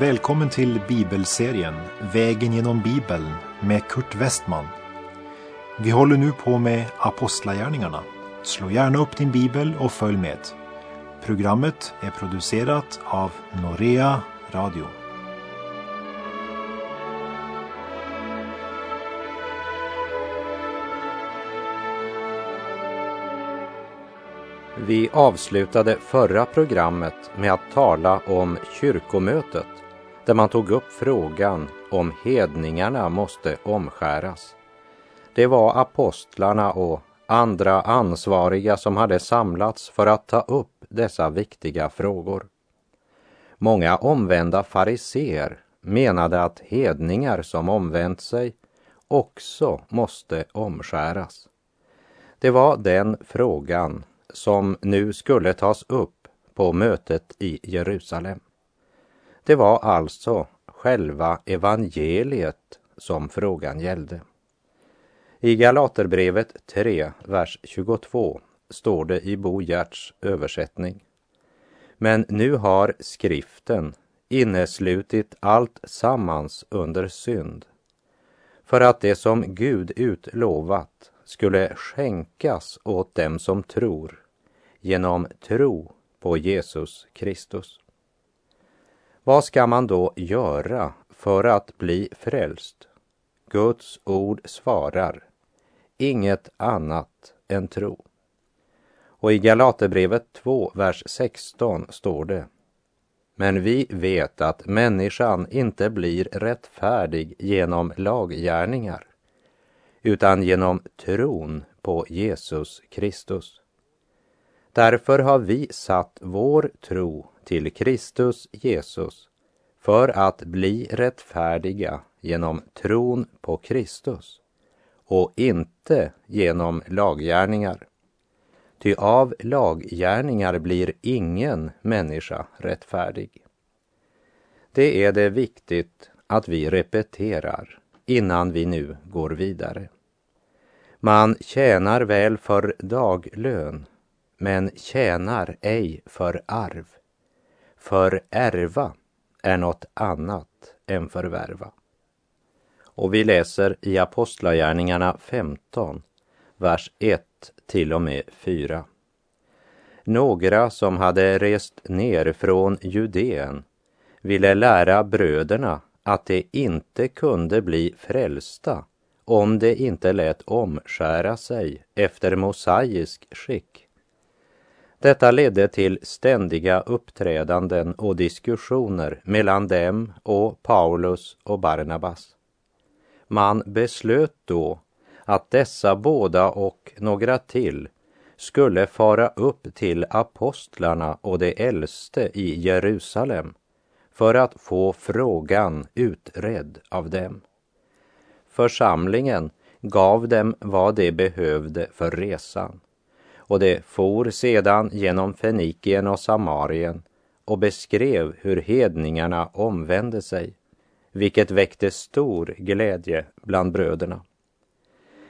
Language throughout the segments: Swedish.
Välkommen till bibelserien Vägen genom Bibeln med Kurt Westman. Vi håller nu på med Apostlagärningarna. Slå gärna upp din bibel och följ med. Programmet är producerat av Norea Radio. Vi avslutade förra programmet med att tala om kyrkomötet där man tog upp frågan om hedningarna måste omskäras. Det var apostlarna och andra ansvariga som hade samlats för att ta upp dessa viktiga frågor. Många omvända fariseer menade att hedningar som omvänt sig också måste omskäras. Det var den frågan som nu skulle tas upp på mötet i Jerusalem. Det var alltså själva evangeliet som frågan gällde. I Galaterbrevet 3, vers 22 står det i Bo Gerts översättning. Men nu har skriften inneslutit allt sammans under synd för att det som Gud utlovat skulle skänkas åt dem som tror genom tro på Jesus Kristus. Vad ska man då göra för att bli frälst? Guds ord svarar, inget annat än tro. Och i Galaterbrevet 2, vers 16 står det, men vi vet att människan inte blir rättfärdig genom laggärningar, utan genom tron på Jesus Kristus. Därför har vi satt vår tro till Kristus Jesus för att bli rättfärdiga genom tron på Kristus och inte genom laggärningar. Ty av laggärningar blir ingen människa rättfärdig. Det är det viktigt att vi repeterar innan vi nu går vidare. Man tjänar väl för daglön, men tjänar ej för arv. För ärva är något annat än förvärva. Och vi läser i Apostlagärningarna 15, vers 1 till och med 4. Några som hade rest ner från Judeen ville lära bröderna att de inte kunde bli frälsta om de inte lät omskära sig efter mosaisk skick. Detta ledde till ständiga uppträdanden och diskussioner mellan dem och Paulus och Barnabas. Man beslöt då att dessa båda och några till skulle fara upp till apostlarna och de äldste i Jerusalem för att få frågan utredd av dem. Församlingen gav dem vad de behövde för resan och det for sedan genom Fenikien och Samarien och beskrev hur hedningarna omvände sig, vilket väckte stor glädje bland bröderna.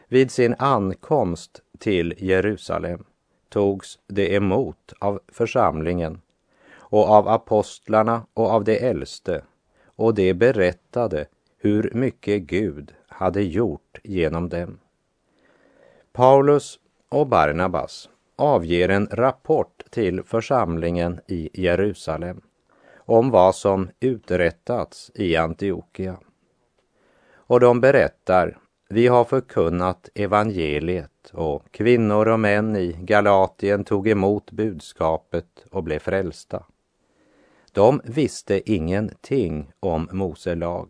Vid sin ankomst till Jerusalem togs det emot av församlingen och av apostlarna och av de äldste och de berättade hur mycket Gud hade gjort genom dem. Paulus och Barnabas avger en rapport till församlingen i Jerusalem om vad som uträttats i Antiochia. Och de berättar, vi har förkunnat evangeliet och kvinnor och män i Galatien tog emot budskapet och blev frälsta. De visste ingenting om Mose lag.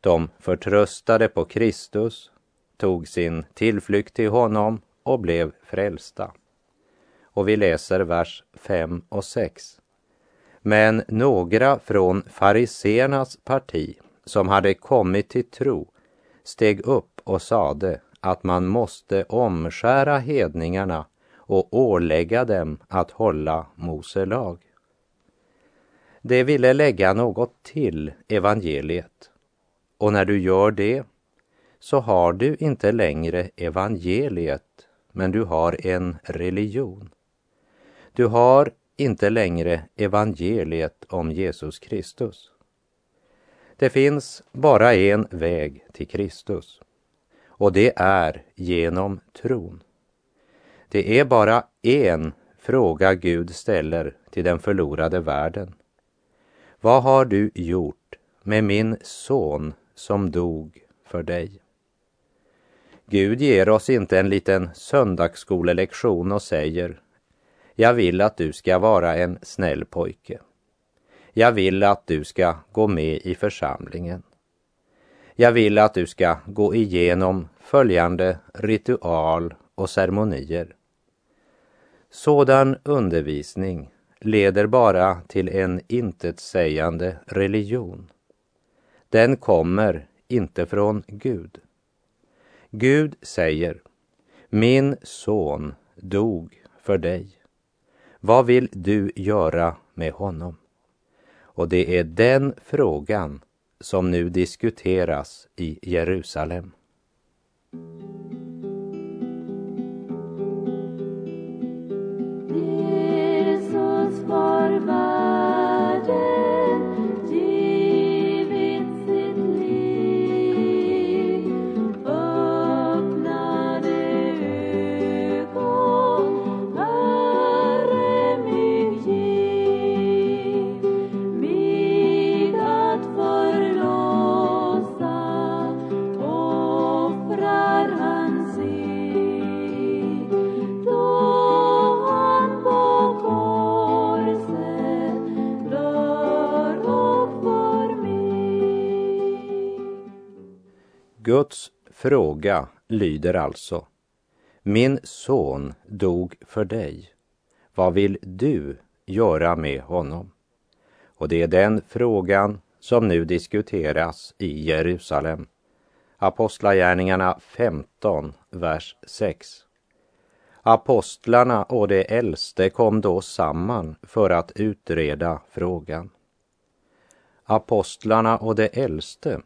De förtröstade på Kristus, tog sin tillflykt till honom och blev frälsta. Och vi läser vers 5 och 6. Men några från fariseernas parti som hade kommit till tro steg upp och sade att man måste omskära hedningarna och ålägga dem att hålla Mose lag. De ville lägga något till evangeliet och när du gör det så har du inte längre evangeliet men du har en religion. Du har inte längre evangeliet om Jesus Kristus, Det finns bara en väg till Kristus och det är genom tron. Det är bara en fråga Gud ställer till den förlorade världen. Vad har du gjort med min son som dog för dig? Gud ger oss inte en liten söndagsskolelektion och säger Jag vill att du ska vara en snäll pojke. Jag vill att du ska gå med i församlingen. Jag vill att du ska gå igenom följande ritual och ceremonier. Sådan undervisning leder bara till en intetsägande religion. Den kommer inte från Gud. Gud säger, min son dog för dig. Vad vill du göra med honom? Och det är den frågan som nu diskuteras i Jerusalem. Guds fråga lyder alltså Min son dog för dig. Vad vill du göra med honom? Och det är den frågan som nu diskuteras i Jerusalem. Apostlagärningarna 15, vers 6. Apostlarna och de äldste kom då samman för att utreda frågan. Apostlarna och de äldste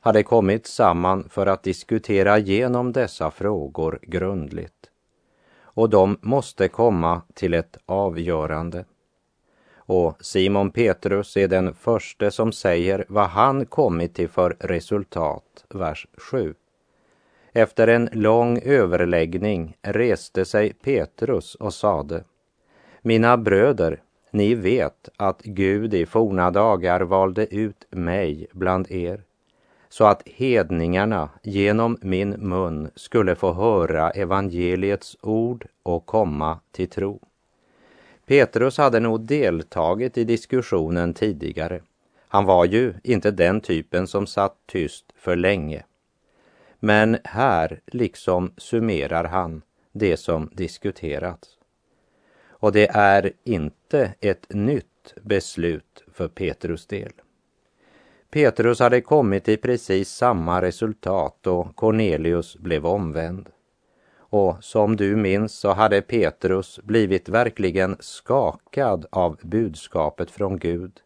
hade kommit samman för att diskutera igenom dessa frågor grundligt. Och de måste komma till ett avgörande. Och Simon Petrus är den första som säger vad han kommit till för resultat, vers 7. Efter en lång överläggning reste sig Petrus och sade Mina bröder, ni vet att Gud i forna dagar valde ut mig bland er så att hedningarna genom min mun skulle få höra evangeliets ord och komma till tro. Petrus hade nog deltagit i diskussionen tidigare. Han var ju inte den typen som satt tyst för länge. Men här liksom summerar han det som diskuterats. Och det är inte ett nytt beslut för Petrus del. Petrus hade kommit till precis samma resultat och Cornelius blev omvänd. Och som du minns så hade Petrus blivit verkligen skakad av budskapet från Gud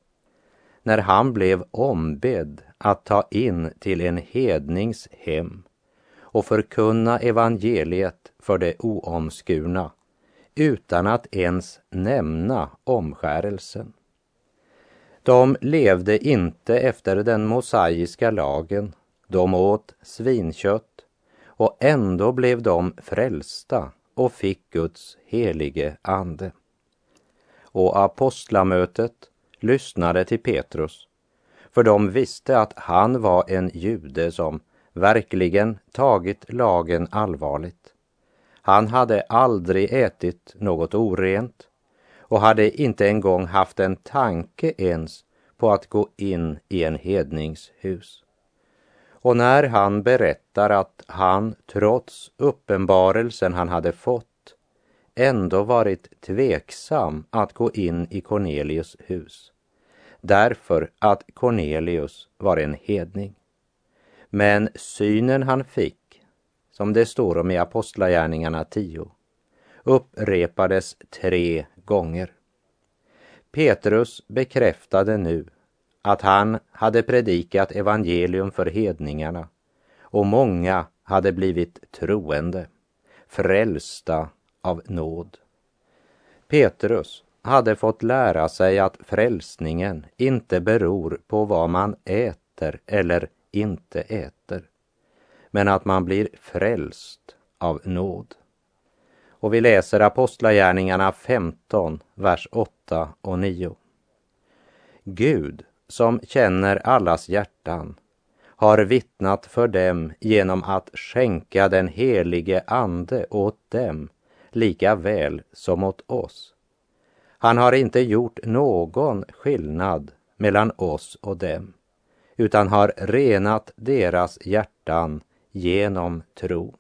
när han blev ombedd att ta in till en hednings hem och förkunna evangeliet för de oomskurna utan att ens nämna omskärelsen. De levde inte efter den mosaiska lagen, de åt svinkött och ändå blev de frälsta och fick Guds helige ande. Och apostlamötet lyssnade till Petrus, för de visste att han var en jude som verkligen tagit lagen allvarligt. Han hade aldrig ätit något orent och hade inte en gång haft en tanke ens på att gå in i en hedningshus. Och när han berättar att han trots uppenbarelsen han hade fått ändå varit tveksam att gå in i Cornelius hus därför att Cornelius var en hedning. Men synen han fick, som det står om i Apostlagärningarna 10, upprepades tre gånger. Petrus bekräftade nu att han hade predikat evangelium för hedningarna och många hade blivit troende, frälsta av nåd. Petrus hade fått lära sig att frälsningen inte beror på vad man äter eller inte äter, men att man blir frälst av nåd. Och vi läser Apostlagärningarna 15, vers 8 och 9. Gud, som känner allas hjärtan, har vittnat för dem genom att skänka den helige Ande åt dem lika väl som åt oss. Han har inte gjort någon skillnad mellan oss och dem, utan har renat deras hjärtan genom tron.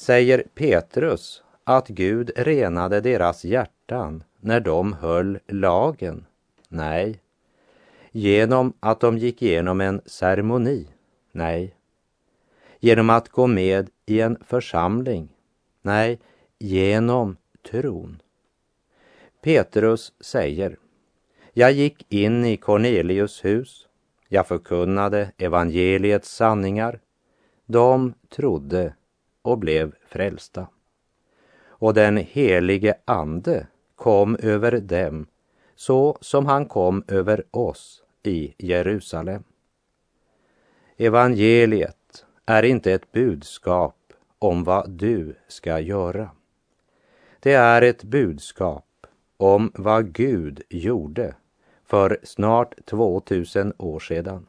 Säger Petrus att Gud renade deras hjärtan när de höll lagen? Nej. Genom att de gick igenom en ceremoni? Nej. Genom att gå med i en församling? Nej, genom tron. Petrus säger, jag gick in i Cornelius hus, jag förkunnade evangeliets sanningar, de trodde och blev frälsta. Och den helige Ande kom över dem så som han kom över oss i Jerusalem. Evangeliet är inte ett budskap om vad du ska göra. Det är ett budskap om vad Gud gjorde för snart 2000 år sedan.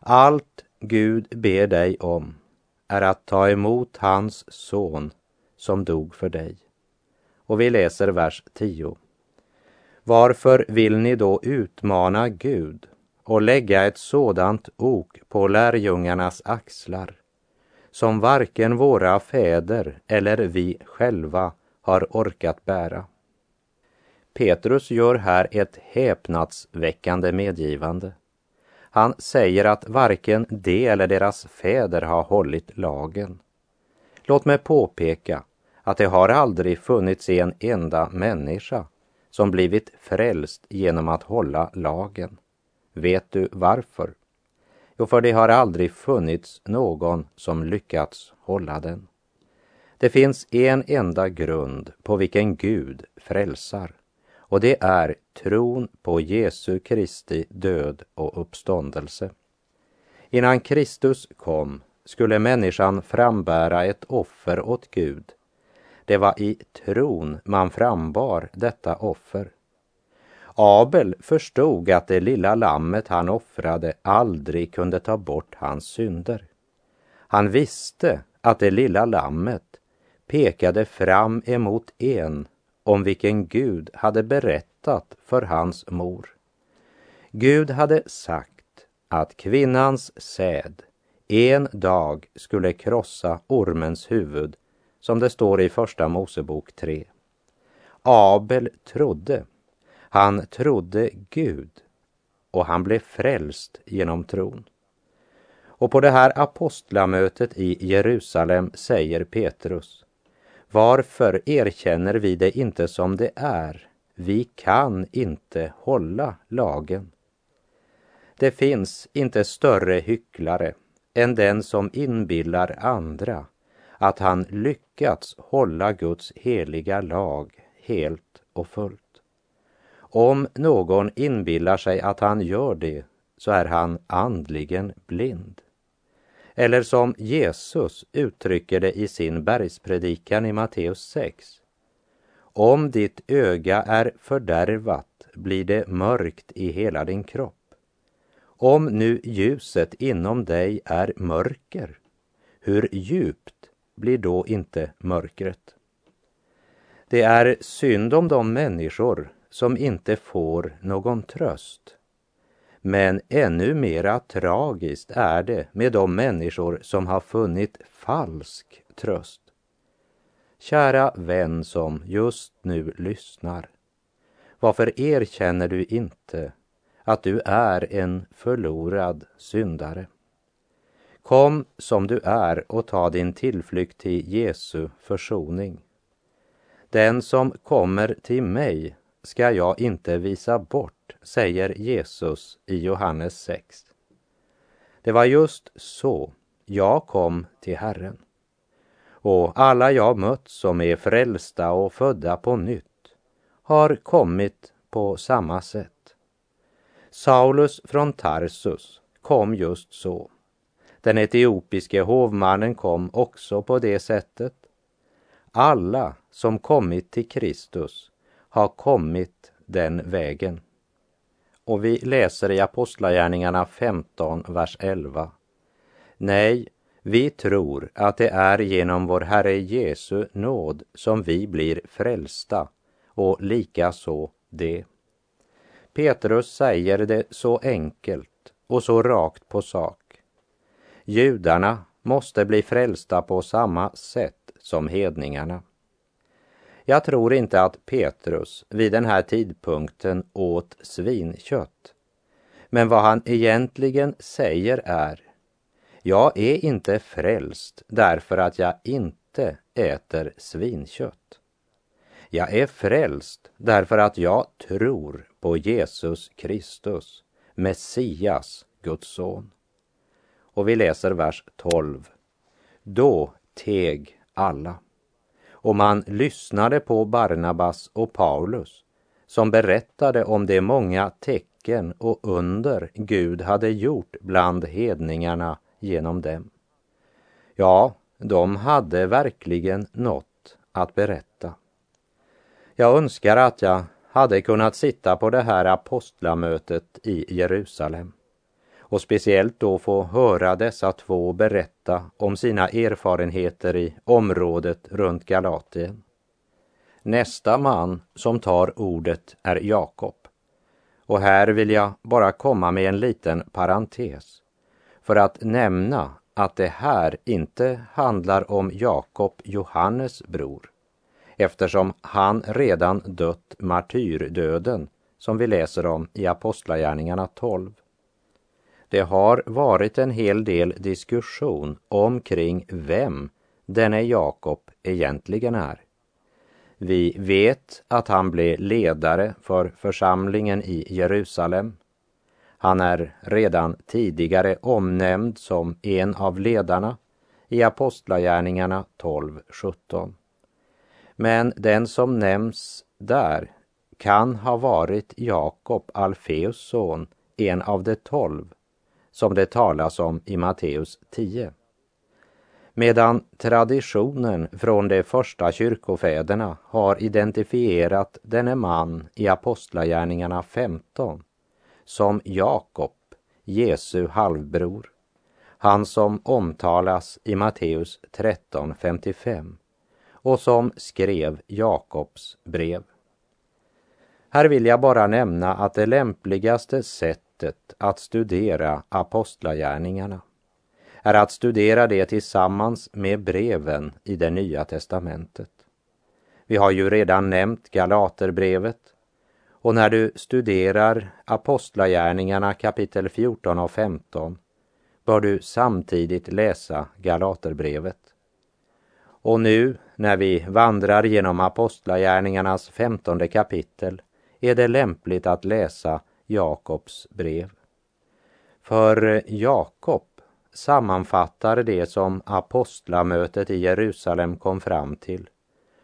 Allt Gud ber dig om är att ta emot hans son som dog för dig. Och vi läser vers 10. Varför vill ni då utmana Gud och lägga ett sådant ok på lärjungarnas axlar som varken våra fäder eller vi själva har orkat bära? Petrus gör här ett häpnadsväckande medgivande. Han säger att varken de eller deras fäder har hållit lagen. Låt mig påpeka att det har aldrig funnits en enda människa som blivit frälst genom att hålla lagen. Vet du varför? Jo, för det har aldrig funnits någon som lyckats hålla den. Det finns en enda grund på vilken Gud frälsar och det är tron på Jesu Kristi död och uppståndelse. Innan Kristus kom skulle människan frambära ett offer åt Gud. Det var i tron man frambar detta offer. Abel förstod att det lilla lammet han offrade aldrig kunde ta bort hans synder. Han visste att det lilla lammet pekade fram emot en om vilken Gud hade berättat för hans mor. Gud hade sagt att kvinnans säd en dag skulle krossa ormens huvud, som det står i Första Mosebok 3. Abel trodde. Han trodde Gud och han blev frälst genom tron. Och på det här apostlamötet i Jerusalem säger Petrus varför erkänner vi det inte som det är? Vi kan inte hålla lagen. Det finns inte större hycklare än den som inbillar andra att han lyckats hålla Guds heliga lag helt och fullt. Om någon inbillar sig att han gör det så är han andligen blind. Eller som Jesus uttrycker det i sin bergspredikan i Matteus 6. Om ditt öga är fördärvat blir det mörkt i hela din kropp. Om nu ljuset inom dig är mörker, hur djupt blir då inte mörkret? Det är synd om de människor som inte får någon tröst men ännu mera tragiskt är det med de människor som har funnit falsk tröst. Kära vän som just nu lyssnar. Varför erkänner du inte att du är en förlorad syndare? Kom som du är och ta din tillflykt till Jesu försoning. Den som kommer till mig ska jag inte visa bort, säger Jesus i Johannes 6. Det var just så jag kom till Herren. Och alla jag mött som är frälsta och födda på nytt har kommit på samma sätt. Saulus från Tarsus kom just så. Den etiopiske hovmannen kom också på det sättet. Alla som kommit till Kristus har kommit den vägen. Och vi läser i Apostlagärningarna 15, vers 11. Nej, vi tror att det är genom vår Herre Jesu nåd som vi blir frälsta och likaså det. Petrus säger det så enkelt och så rakt på sak. Judarna måste bli frälsta på samma sätt som hedningarna. Jag tror inte att Petrus vid den här tidpunkten åt svinkött. Men vad han egentligen säger är, jag är inte frälst därför att jag inte äter svinkött. Jag är frälst därför att jag tror på Jesus Kristus, Messias, Guds son. Och vi läser vers 12. Då teg alla. Och man lyssnade på Barnabas och Paulus som berättade om de många tecken och under Gud hade gjort bland hedningarna genom dem. Ja, de hade verkligen något att berätta. Jag önskar att jag hade kunnat sitta på det här apostlamötet i Jerusalem och speciellt då få höra dessa två berätta om sina erfarenheter i området runt Galatien. Nästa man som tar ordet är Jakob. Och här vill jag bara komma med en liten parentes för att nämna att det här inte handlar om Jakob, Johannes bror, eftersom han redan dött martyrdöden som vi läser om i Apostlagärningarna 12. Det har varit en hel del diskussion omkring vem denne Jakob egentligen är. Vi vet att han blev ledare för församlingen i Jerusalem. Han är redan tidigare omnämnd som en av ledarna i Apostlagärningarna 12.17. Men den som nämns där kan ha varit Jakob, Alfeus son, en av de tolv, som det talas om i Matteus 10. Medan traditionen från de första kyrkofäderna har identifierat denne man i Apostlagärningarna 15 som Jakob, Jesu halvbror, han som omtalas i Matteus 13.55 och som skrev Jakobs brev. Här vill jag bara nämna att det lämpligaste sätt sättet att studera apostlagärningarna är att studera det tillsammans med breven i det nya testamentet. Vi har ju redan nämnt Galaterbrevet och när du studerar Apostlagärningarna kapitel 14 och 15 bör du samtidigt läsa Galaterbrevet. Och nu när vi vandrar genom Apostlagärningarnas femtonde kapitel är det lämpligt att läsa Jakobs brev. För Jakob sammanfattar det som apostlamötet i Jerusalem kom fram till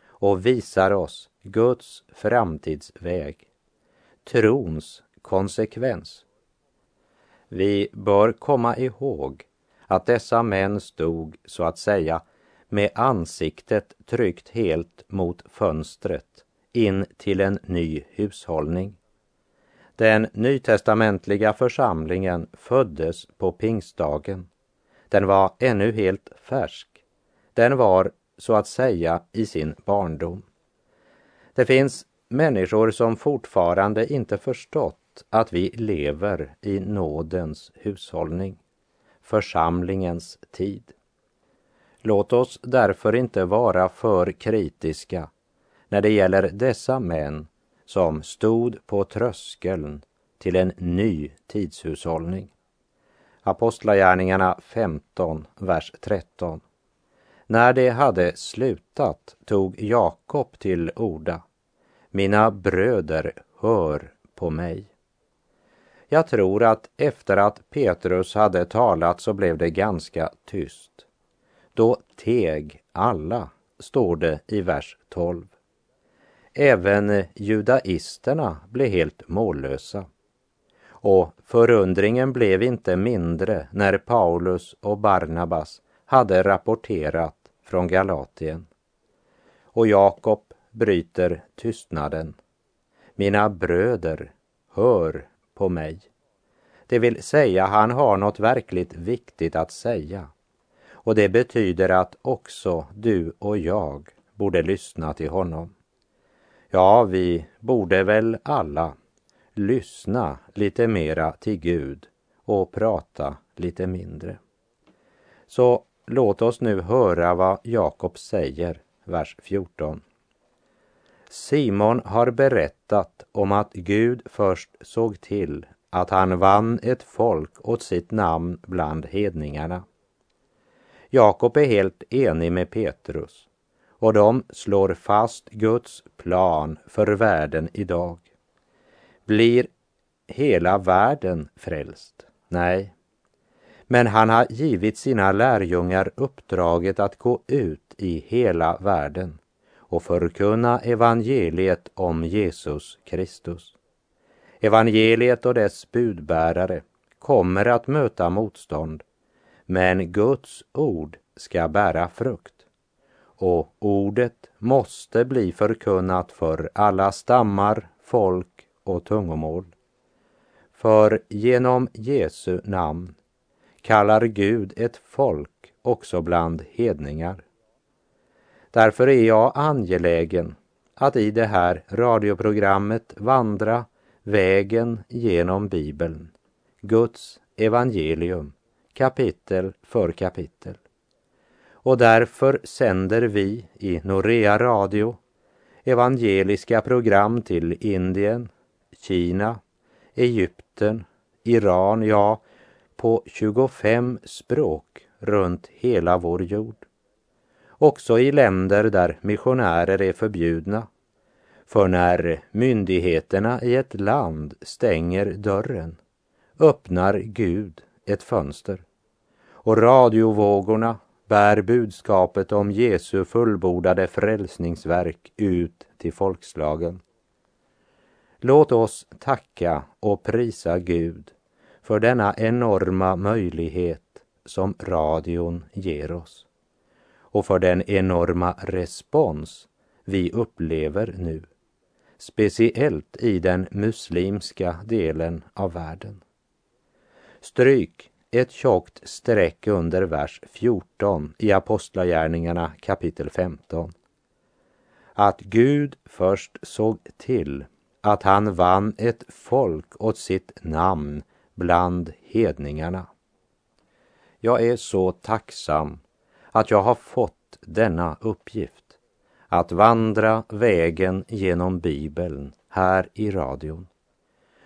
och visar oss Guds framtidsväg, trons konsekvens. Vi bör komma ihåg att dessa män stod så att säga med ansiktet tryckt helt mot fönstret in till en ny hushållning. Den nytestamentliga församlingen föddes på pingstdagen. Den var ännu helt färsk. Den var så att säga i sin barndom. Det finns människor som fortfarande inte förstått att vi lever i nådens hushållning, församlingens tid. Låt oss därför inte vara för kritiska när det gäller dessa män som stod på tröskeln till en ny tidshushållning. Apostlagärningarna 15, vers 13. När det hade slutat tog Jakob till orda. Mina bröder, hör på mig. Jag tror att efter att Petrus hade talat så blev det ganska tyst. Då teg alla, står det i vers 12. Även eh, judaisterna blev helt mållösa. Och förundringen blev inte mindre när Paulus och Barnabas hade rapporterat från Galatien. Och Jakob bryter tystnaden. Mina bröder, hör på mig. Det vill säga, han har något verkligt viktigt att säga. Och det betyder att också du och jag borde lyssna till honom. Ja, vi borde väl alla lyssna lite mera till Gud och prata lite mindre. Så låt oss nu höra vad Jakob säger, vers 14. Simon har berättat om att Gud först såg till att han vann ett folk åt sitt namn bland hedningarna. Jakob är helt enig med Petrus och de slår fast Guds plan för världen idag. Blir hela världen frälst? Nej. Men han har givit sina lärjungar uppdraget att gå ut i hela världen och förkunna evangeliet om Jesus Kristus. Evangeliet och dess budbärare kommer att möta motstånd, men Guds ord ska bära frukt. Och ordet måste bli förkunnat för alla stammar, folk och tungomål. För genom Jesu namn kallar Gud ett folk också bland hedningar. Därför är jag angelägen att i det här radioprogrammet vandra vägen genom Bibeln, Guds evangelium, kapitel för kapitel. Och därför sänder vi i Norea Radio evangeliska program till Indien, Kina, Egypten, Iran, ja, på 25 språk runt hela vår jord. Också i länder där missionärer är förbjudna. För när myndigheterna i ett land stänger dörren öppnar Gud ett fönster och radiovågorna bär budskapet om Jesu fullbordade frälsningsverk ut till folkslagen. Låt oss tacka och prisa Gud för denna enorma möjlighet som radion ger oss och för den enorma respons vi upplever nu, speciellt i den muslimska delen av världen. Stryk ett tjockt streck under vers 14 i Apostlagärningarna kapitel 15. Att Gud först såg till att han vann ett folk åt sitt namn bland hedningarna. Jag är så tacksam att jag har fått denna uppgift att vandra vägen genom Bibeln här i radion.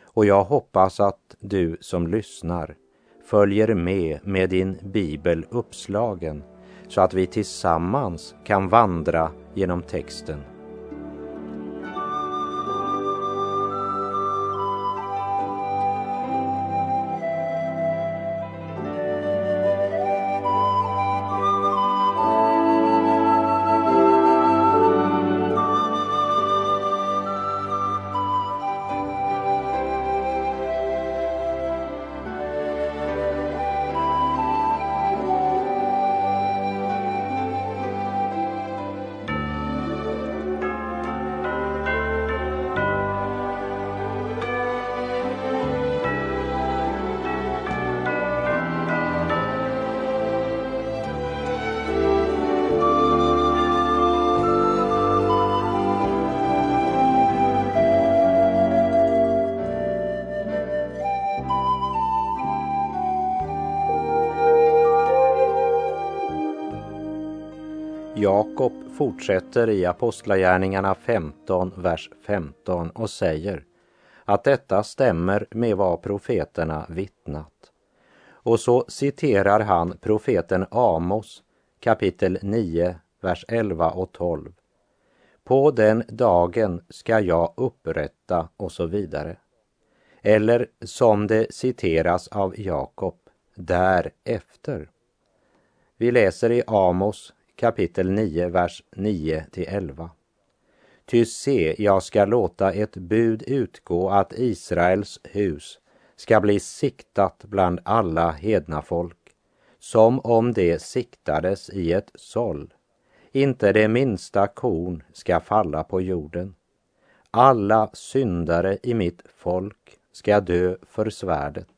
Och jag hoppas att du som lyssnar följer med med din bibel uppslagen så att vi tillsammans kan vandra genom texten. Fortsätter i Apostlagärningarna 15, vers 15 och säger att detta stämmer med vad profeterna vittnat. Och så citerar han profeten Amos kapitel 9, vers 11 och 12. På den dagen ska jag upprätta och så vidare. Eller som det citeras av Jakob, därefter. Vi läser i Amos kapitel 9, vers 9 till 11. Ty se, jag ska låta ett bud utgå att Israels hus ska bli siktat bland alla hedna folk, som om det siktades i ett såll. Inte det minsta korn ska falla på jorden. Alla syndare i mitt folk ska dö för svärdet.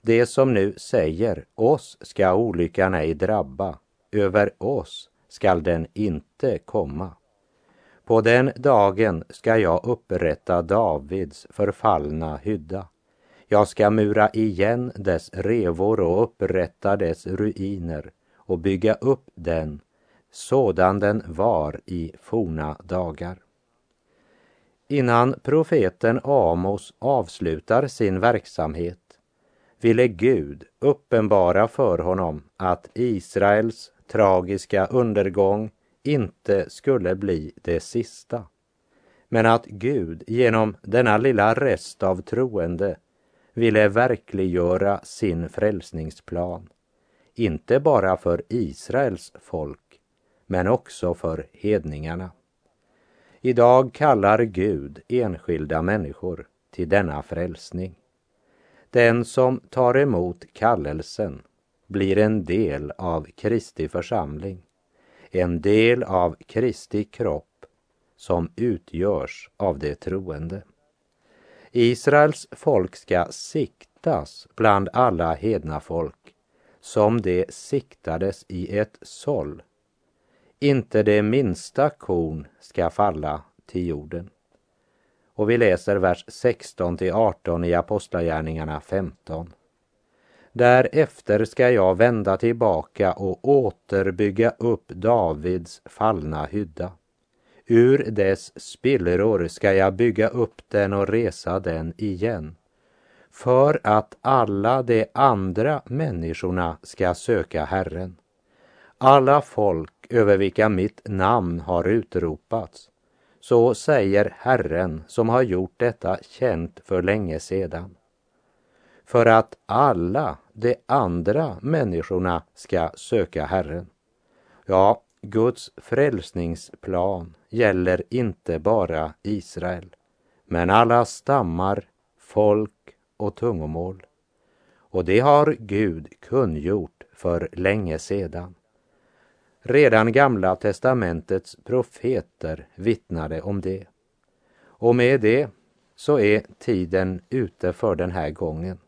Det som nu säger oss ska olyckan ej drabba, över oss skall den inte komma. På den dagen ska jag upprätta Davids förfallna hydda. Jag ska mura igen dess revor och upprätta dess ruiner och bygga upp den sådan den var i forna dagar. Innan profeten Amos avslutar sin verksamhet ville Gud uppenbara för honom att Israels tragiska undergång inte skulle bli det sista. Men att Gud genom denna lilla rest av troende ville verkliggöra sin frälsningsplan. Inte bara för Israels folk, men också för hedningarna. Idag kallar Gud enskilda människor till denna frälsning. Den som tar emot kallelsen blir en del av Kristi församling, en del av Kristi kropp som utgörs av det troende. Israels folk ska siktas bland alla hedna folk som det siktades i ett såll. Inte det minsta korn ska falla till jorden. Och vi läser vers 16 till 18 i Apostlagärningarna 15. Därefter ska jag vända tillbaka och återbygga upp Davids fallna hydda. Ur dess spillror ska jag bygga upp den och resa den igen. För att alla de andra människorna ska söka Herren. Alla folk över vilka mitt namn har utropats. Så säger Herren som har gjort detta känt för länge sedan. För att alla de andra människorna ska söka Herren. Ja, Guds frälsningsplan gäller inte bara Israel, men alla stammar, folk och tungomål. Och det har Gud kungjort för länge sedan. Redan Gamla testamentets profeter vittnade om det. Och med det så är tiden ute för den här gången.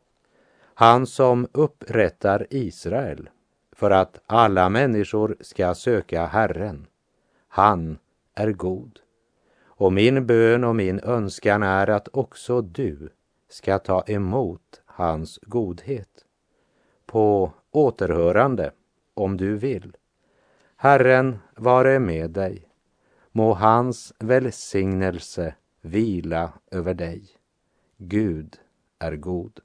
Han som upprättar Israel för att alla människor ska söka Herren, han är god. Och min bön och min önskan är att också du ska ta emot hans godhet. På återhörande, om du vill. Herren vare med dig. Må hans välsignelse vila över dig. Gud är god.